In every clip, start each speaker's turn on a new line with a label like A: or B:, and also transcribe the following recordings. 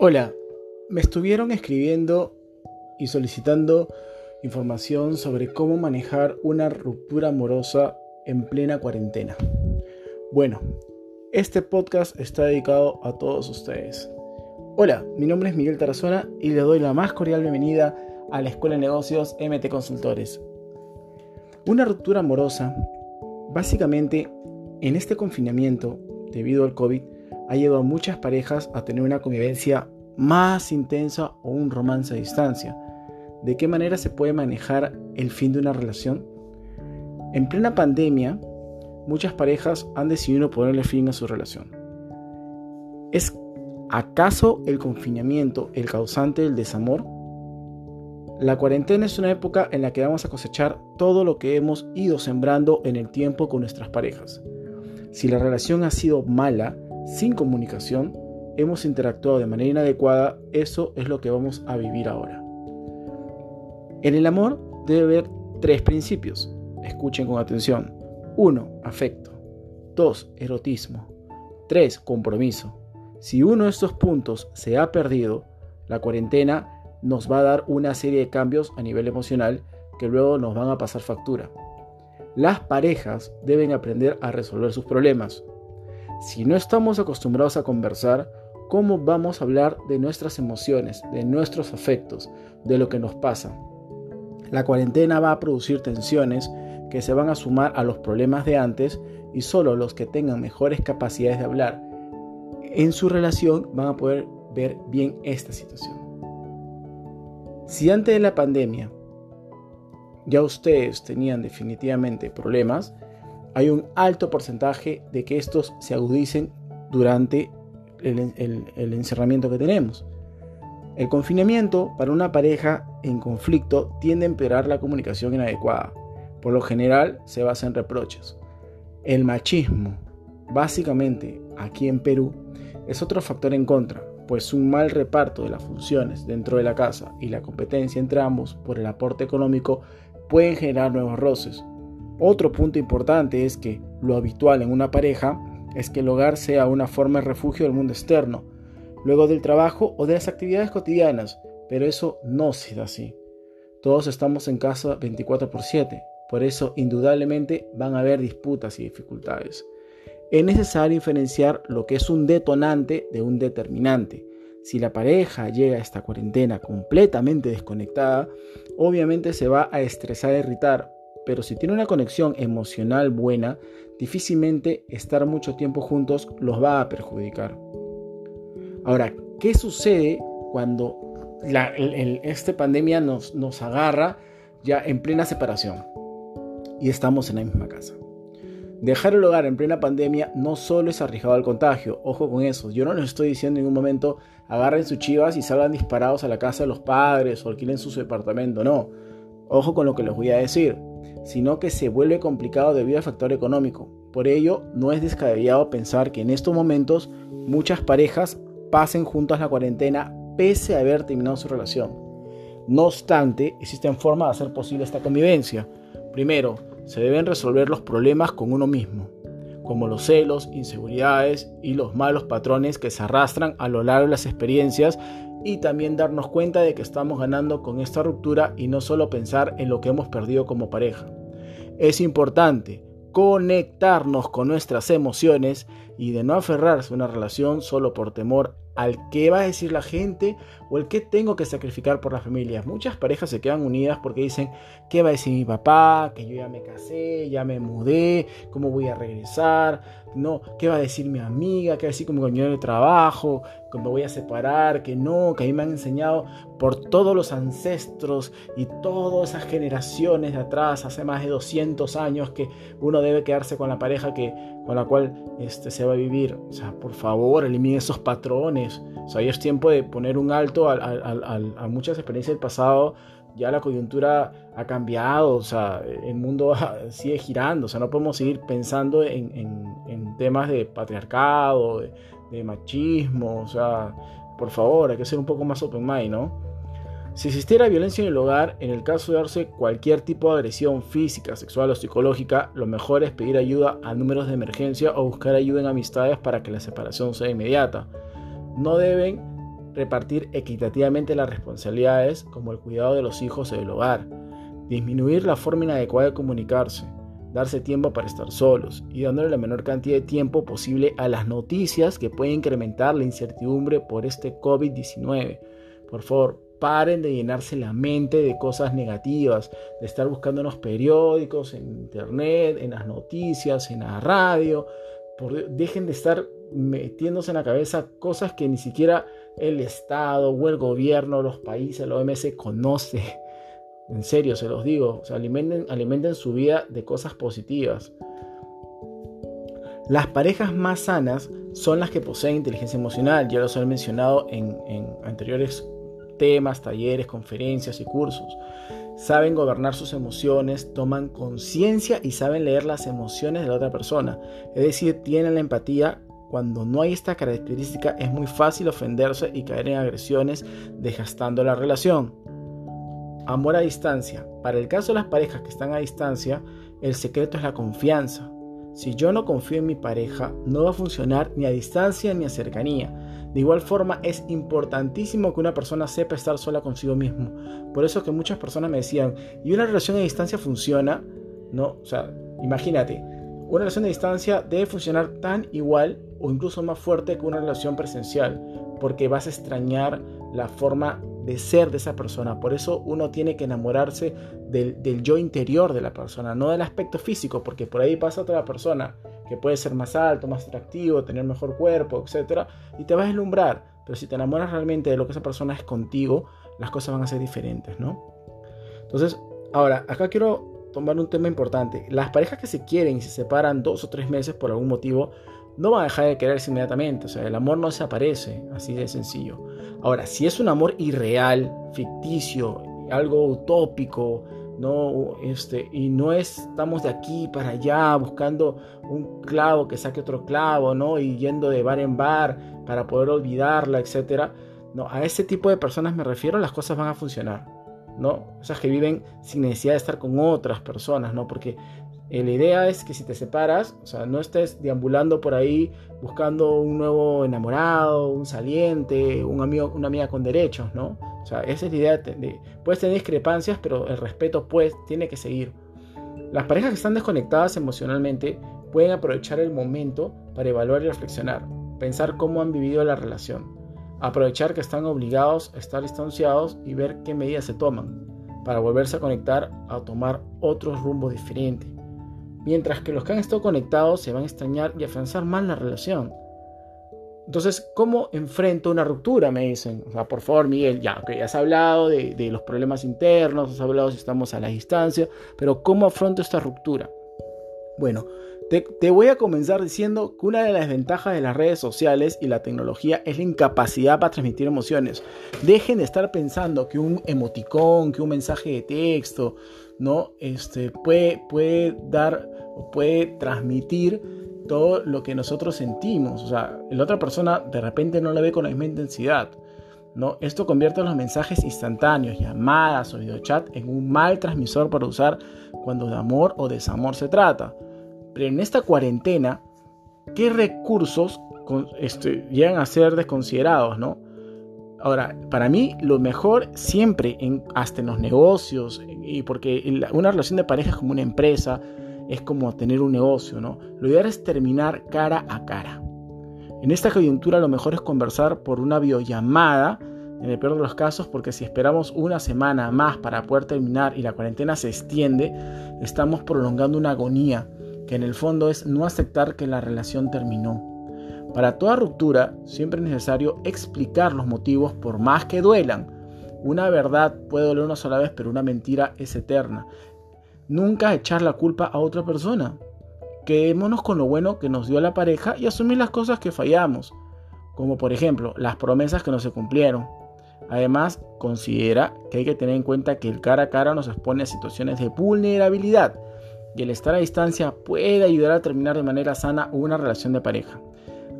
A: Hola, me estuvieron escribiendo y solicitando información sobre cómo manejar una ruptura amorosa en plena cuarentena. Bueno, este podcast está dedicado a todos ustedes. Hola, mi nombre es Miguel Tarazona y le doy la más cordial bienvenida a la Escuela de Negocios MT Consultores. Una ruptura amorosa, básicamente en este confinamiento debido al COVID, ha llevado a muchas parejas a tener una convivencia más intensa o un romance a distancia. ¿De qué manera se puede manejar el fin de una relación? En plena pandemia, muchas parejas han decidido ponerle fin a su relación. ¿Es acaso el confinamiento el causante del desamor? La cuarentena es una época en la que vamos a cosechar todo lo que hemos ido sembrando en el tiempo con nuestras parejas. Si la relación ha sido mala, sin comunicación, hemos interactuado de manera inadecuada, eso es lo que vamos a vivir ahora. En el amor debe haber tres principios. Escuchen con atención. 1. Afecto. 2. Erotismo. 3. Compromiso. Si uno de estos puntos se ha perdido, la cuarentena nos va a dar una serie de cambios a nivel emocional que luego nos van a pasar factura. Las parejas deben aprender a resolver sus problemas, si no estamos acostumbrados a conversar, ¿cómo vamos a hablar de nuestras emociones, de nuestros afectos, de lo que nos pasa? La cuarentena va a producir tensiones que se van a sumar a los problemas de antes y solo los que tengan mejores capacidades de hablar en su relación van a poder ver bien esta situación. Si antes de la pandemia ya ustedes tenían definitivamente problemas, hay un alto porcentaje de que estos se agudicen durante el, encerramiento que tenemos. El confinamiento para una pareja en conflicto tiende a empeorar la comunicación inadecuada. Por lo general se basa en reproches. El machismo, básicamente aquí en Perú, es otro factor en contra, pues un mal reparto de las funciones dentro de la casa y la competencia entre ambos por el aporte económico pueden generar nuevos roces, otro punto importante es que lo habitual en una pareja es que el hogar sea una forma de refugio del mundo externo, luego del trabajo o de las actividades cotidianas, pero eso no se así. Todos estamos en casa 24 por 7, por eso indudablemente van a haber disputas y dificultades. Es necesario diferenciar lo que es un detonante de un determinante. Si la pareja llega a esta cuarentena completamente desconectada, obviamente se va a estresar e irritar, pero si tiene una conexión emocional buena, difícilmente estar mucho tiempo juntos los va a perjudicar. Ahora, ¿qué sucede cuando esta pandemia nos, nos agarra ya en plena separación y estamos en la misma casa? Dejar el hogar en plena pandemia no solo es arriesgado al contagio, ojo con eso. Yo no les estoy diciendo en ningún momento agarren sus chivas y salgan disparados a la casa de los padres o alquilen su departamento, no. Ojo con lo que les voy a decir sino que se vuelve complicado debido al factor económico. Por ello, no es descabellado pensar que en estos momentos muchas parejas pasen juntas la cuarentena pese a haber terminado su relación. No obstante, existen formas de hacer posible esta convivencia. Primero, se deben resolver los problemas con uno mismo, como los celos, inseguridades y los malos patrones que se arrastran a lo largo de las experiencias y también darnos cuenta de que estamos ganando con esta ruptura y no solo pensar en lo que hemos perdido como pareja. Es importante conectarnos con nuestras emociones y de no aferrarse a una relación solo por temor al que va a decir la gente o el que tengo que sacrificar por la familia. Muchas parejas se quedan unidas porque dicen, ¿qué va a decir mi papá? Que yo ya me casé, ya me mudé, ¿cómo voy a regresar? No, ¿qué va a decir mi amiga? ¿Qué va a decir mi compañero de trabajo? ¿Que voy a separar? Que no, que a mí me han enseñado por todos los ancestros y todas esas generaciones de atrás, hace más de 200 años, que uno debe quedarse con la pareja que, con la cual este, se va a vivir. O sea, por favor, elimine esos patrones. O sea, ya es tiempo de poner un alto a, muchas experiencias del pasado. Ya la coyuntura ha cambiado, o sea, el mundo sigue girando, o sea, no podemos seguir pensando en, temas de patriarcado, de, de machismo, o sea, por favor, hay que ser un poco más open mind, ¿no? Si existiera violencia en el hogar, en el caso de darse cualquier tipo de agresión física, sexual o psicológica, lo mejor es pedir ayuda a números de emergencia o buscar ayuda en amistades para que la separación sea inmediata. No deben repartir equitativamente las responsabilidades como el cuidado de los hijos o del hogar, disminuir la forma inadecuada de comunicarse, darse tiempo para estar solos y dándole la menor cantidad de tiempo posible a las noticias que pueden incrementar la incertidumbre por este COVID-19. Por favor, paren de llenarse la mente de cosas negativas, de estar buscando en los periódicos, en internet, en las noticias, en la radio. dejen de estar metiéndose en la cabeza cosas que ni siquiera el Estado o el gobierno, los países, la OMS conoce. En serio, se los digo. alimenten, su vida de cosas positivas. Las parejas más sanas son las que poseen inteligencia emocional. Ya los he mencionado en, en anteriores temas, talleres, conferencias y cursos. Saben gobernar sus emociones, toman conciencia y saben leer las emociones de la otra persona. Es decir, tienen la empatía. Cuando no hay esta característica es muy fácil ofenderse y caer en agresiones, desgastando la relación. Amor a distancia. Para el caso de las parejas que están a distancia, el secreto es la confianza. Si yo no confío en mi pareja, no va a funcionar ni a distancia ni a cercanía. De igual forma, es importantísimo que una persona sepa estar sola consigo mismo. Por eso que muchas personas me decían, ¿y una relación a distancia funciona? No, o sea, imagínate, una relación a distancia debe funcionar tan igual o incluso más fuerte que una relación presencial, porque vas a extrañar la forma de ser de esa persona. Por eso uno tiene que enamorarse del, yo interior de la persona, no del aspecto físico, porque por ahí pasa otra persona que puede ser más alto, más atractivo, tener mejor cuerpo, etc. Y te vas a deslumbrar. Pero si te enamoras realmente de lo que esa persona es contigo, las cosas van a ser diferentes, ¿no? Entonces, ahora, acá quiero tomar un tema importante. Las parejas que se quieren y se separan dos o tres meses por algún motivo, no van a dejar de quererse inmediatamente. O sea, el amor no se aparece, así de sencillo. Ahora, si es un amor irreal, ficticio, algo utópico, no, este, y no estamos de aquí para allá buscando un clavo que saque otro clavo, ¿no? Y yendo de bar en bar para poder olvidarla, etcétera. No, a ese tipo de personas me refiero, las cosas van a funcionar, ¿no? Esas que viven sin necesidad de estar con otras personas, ¿no? Porque eh, la idea es que si te separas, o sea, no estés deambulando por ahí buscando un nuevo enamorado, un saliente, un amigo, una amiga con derechos, ¿no? O sea, esa es la idea de, puedes tener discrepancias, pero el respeto pues tiene que seguir. Las parejas que están desconectadas emocionalmente pueden aprovechar el momento para evaluar y reflexionar, pensar cómo han vivido la relación, aprovechar que están obligados a estar distanciados y ver qué medidas se toman para volverse a conectar a tomar otros rumbos diferentes mientras que los que han estado conectados se van a extrañar y afianzar más la relación. Entonces, ¿cómo enfrento una ruptura? Me dicen. Por favor, Miguel, ya, que has hablado de, de, los problemas internos, has hablado si estamos a la distancia, pero ¿cómo afronto esta ruptura? Bueno, te, te, voy a comenzar diciendo que una de las ventajas de las redes sociales y la tecnología es la incapacidad para transmitir emociones. Dejen de estar pensando que un emoticón, que un mensaje de texto, ¿no? Este, puede, puede dar puede transmitir todo lo que nosotros sentimos. O sea, la otra persona de repente no la ve con la misma intensidad. ¿no? Esto convierte los mensajes instantáneos, llamadas o videochat en un mal transmisor para usar cuando de amor o desamor se trata. Pero en esta cuarentena, ¿qué recursos este, llegan a ser desconsiderados? ¿no? Ahora, para mí lo mejor siempre, hasta en los negocios, y porque una relación de pareja es como una empresa, es como tener un negocio, ¿no? Lo ideal es terminar cara a cara. En esta coyuntura lo mejor es conversar por una videollamada, en el peor de los casos, porque si esperamos una semana más para poder terminar y la cuarentena se extiende, estamos prolongando una agonía, que en el fondo es no aceptar que la relación terminó. Para toda ruptura siempre es necesario explicar los motivos por más que duelan. Una verdad puede doler una sola vez, pero una mentira es eterna. Nunca echar la culpa a otra persona. Quedémonos con lo bueno que nos dio la pareja y asumir las cosas que fallamos, como por ejemplo las promesas que no se cumplieron. Además, considera que hay que tener en cuenta que el cara a cara nos expone a situaciones de vulnerabilidad y el estar a distancia puede ayudar a terminar de manera sana una relación de pareja.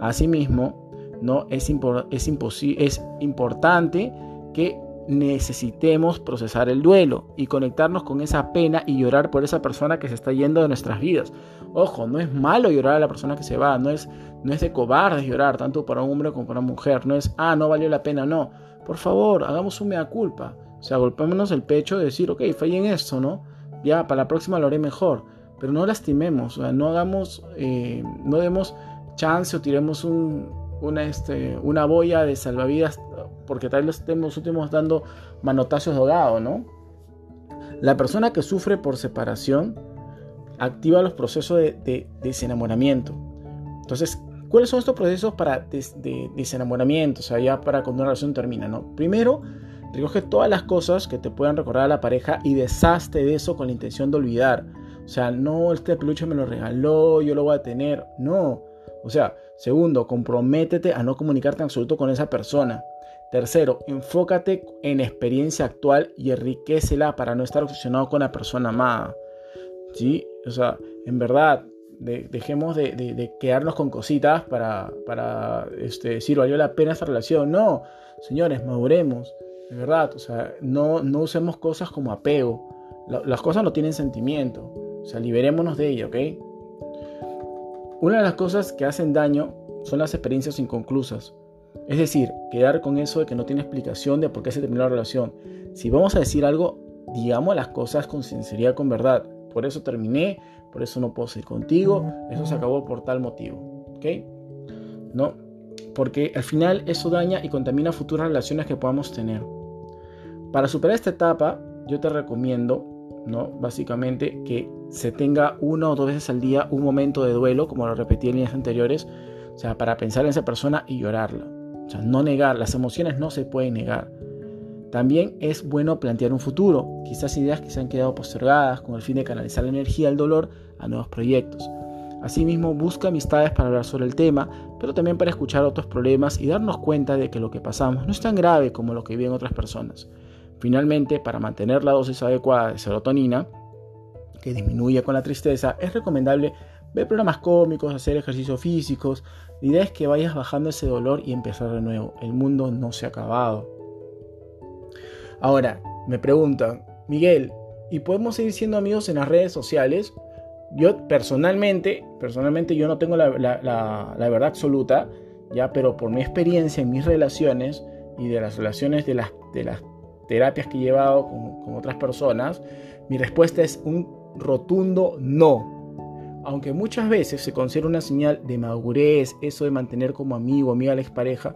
A: Asimismo, ¿no? es, es, es importante que necesitemos procesar el duelo y conectarnos con esa pena y llorar por esa persona que se está yendo de nuestras vidas. Ojo, no es malo llorar a la persona que se va, no es, no es de cobardes llorar, tanto para un hombre como para una mujer, no es, ah, no valió la pena, no. Por favor, hagamos un mea culpa. O sea, golpémonos el pecho de decir, ok, fallé en esto, ¿no? Ya, para la próxima lo haré mejor. Pero no lastimemos, o sea, no hagamos, eh, no demos chance o tiremos este, una boya de salvavidas porque tal vez estemos últimos dando manotazos de ahogado, ¿no? La persona que sufre por separación activa los procesos de, desenamoramiento. Entonces, ¿cuáles son estos procesos para de, desenamoramiento? O sea, ya para cuando una relación termina, ¿no? Primero, recoge todas las cosas que te puedan recordar a la pareja y deshazte de eso con la intención de olvidar. O sea, no, este peluche me lo regaló, yo lo voy a tener. No. O sea, segundo, comprométete a no comunicarte en absoluto con esa persona. Tercero, enfócate en experiencia actual y enriquecela para no estar obsesionado con la persona amada. ¿Sí? O sea, en verdad, dejemos de, quedarnos con cositas para, para este, decir, valió la pena esta relación. No, señores, maduremos. De verdad, o sea, no, no usemos cosas como apego. las cosas no tienen sentimiento. O sea, liberémonos de ello, ¿ok? Una de las cosas que hacen daño son las experiencias inconclusas. Es decir, quedar con eso de que no tiene explicación de por qué se terminó la relación. Si vamos a decir algo, digamos las cosas con sinceridad, con verdad. Por eso terminé, por eso no puedo seguir contigo, eso se acabó por tal motivo. ¿Ok? ¿No? Porque al final eso daña y contamina futuras relaciones que podamos tener. Para superar esta etapa, yo te recomiendo, ¿no? Básicamente que se tenga una o dos veces al día un momento de duelo, como lo repetí en líneas anteriores, o sea, para pensar en esa persona y llorarla. O sea, no negar, las emociones no se pueden negar. También es bueno plantear un futuro, quizás ideas que se han quedado postergadas con el fin de canalizar la energía del dolor a nuevos proyectos. Asimismo, busca amistades para hablar sobre el tema, pero también para escuchar otros problemas y darnos cuenta de que lo que pasamos no es tan grave como lo que viven otras personas. Finalmente, para mantener la dosis adecuada de serotonina, que disminuye con la tristeza, es recomendable ver programas cómicos, hacer ejercicios físicos. La idea es que vayas bajando ese dolor y empezar de nuevo. El mundo no se ha acabado. Ahora, me preguntan, Miguel, ¿y podemos seguir siendo amigos en las redes sociales? Yo personalmente, personalmente yo no tengo la, verdad absoluta, ya, pero por mi experiencia en mis relaciones y de las relaciones de las, terapias que he llevado con otras personas, mi respuesta es un rotundo no aunque muchas veces se considera una señal de madurez, eso de mantener como amigo amiga a la expareja,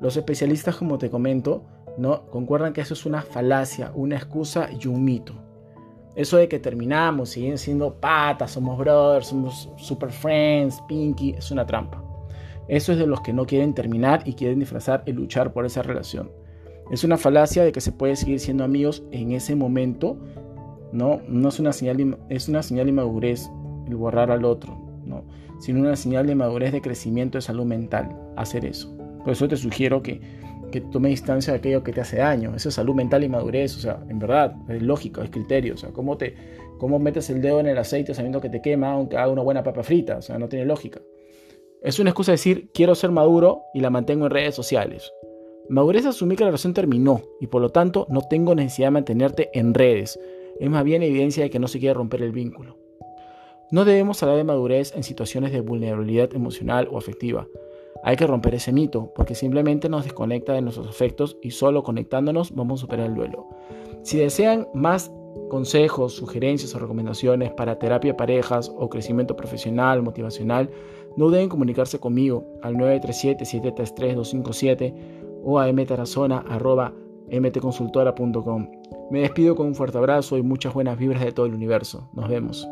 A: los especialistas, como te comento, ¿no? concuerdan que eso es una falacia, una excusa y un mito. Eso de que terminamos, siguen siendo patas, somos brothers, somos super friends, pinky, es una trampa. Eso es de los que no quieren terminar y quieren disfrazar y luchar por esa relación. Es una falacia de que se puede seguir siendo amigos en ese momento, ¿no? No es una señal es una señal de inmadurez el borrar al otro, ¿no? sino una señal de madurez, de crecimiento, de salud mental, hacer eso. Por eso te sugiero que, que tome distancia de aquello que te hace daño. Esa salud mental y madurez, o sea, en verdad, es lógico, es criterio. O sea, ¿cómo, te, cómo metes el dedo en el aceite sabiendo que te quema aunque haga una buena papa frita? O sea, no tiene lógica. Es una excusa decir, quiero ser maduro y la mantengo en redes sociales. Madurez es asumir que la relación terminó y por lo tanto no tengo necesidad de mantenerte en redes. Es más bien evidencia de que no se quiere romper el vínculo. No debemos hablar de madurez en situaciones de vulnerabilidad emocional o afectiva. Hay que romper ese mito, porque simplemente nos desconecta de nuestros afectos y solo conectándonos vamos a superar el duelo. Si desean más consejos, sugerencias o recomendaciones para terapia de parejas o crecimiento profesional, motivacional, no deben comunicarse conmigo al 937-733-257 o a mtarazona.mtconsultora.com. Me despido con un fuerte abrazo y muchas buenas vibras de todo el universo. Nos vemos.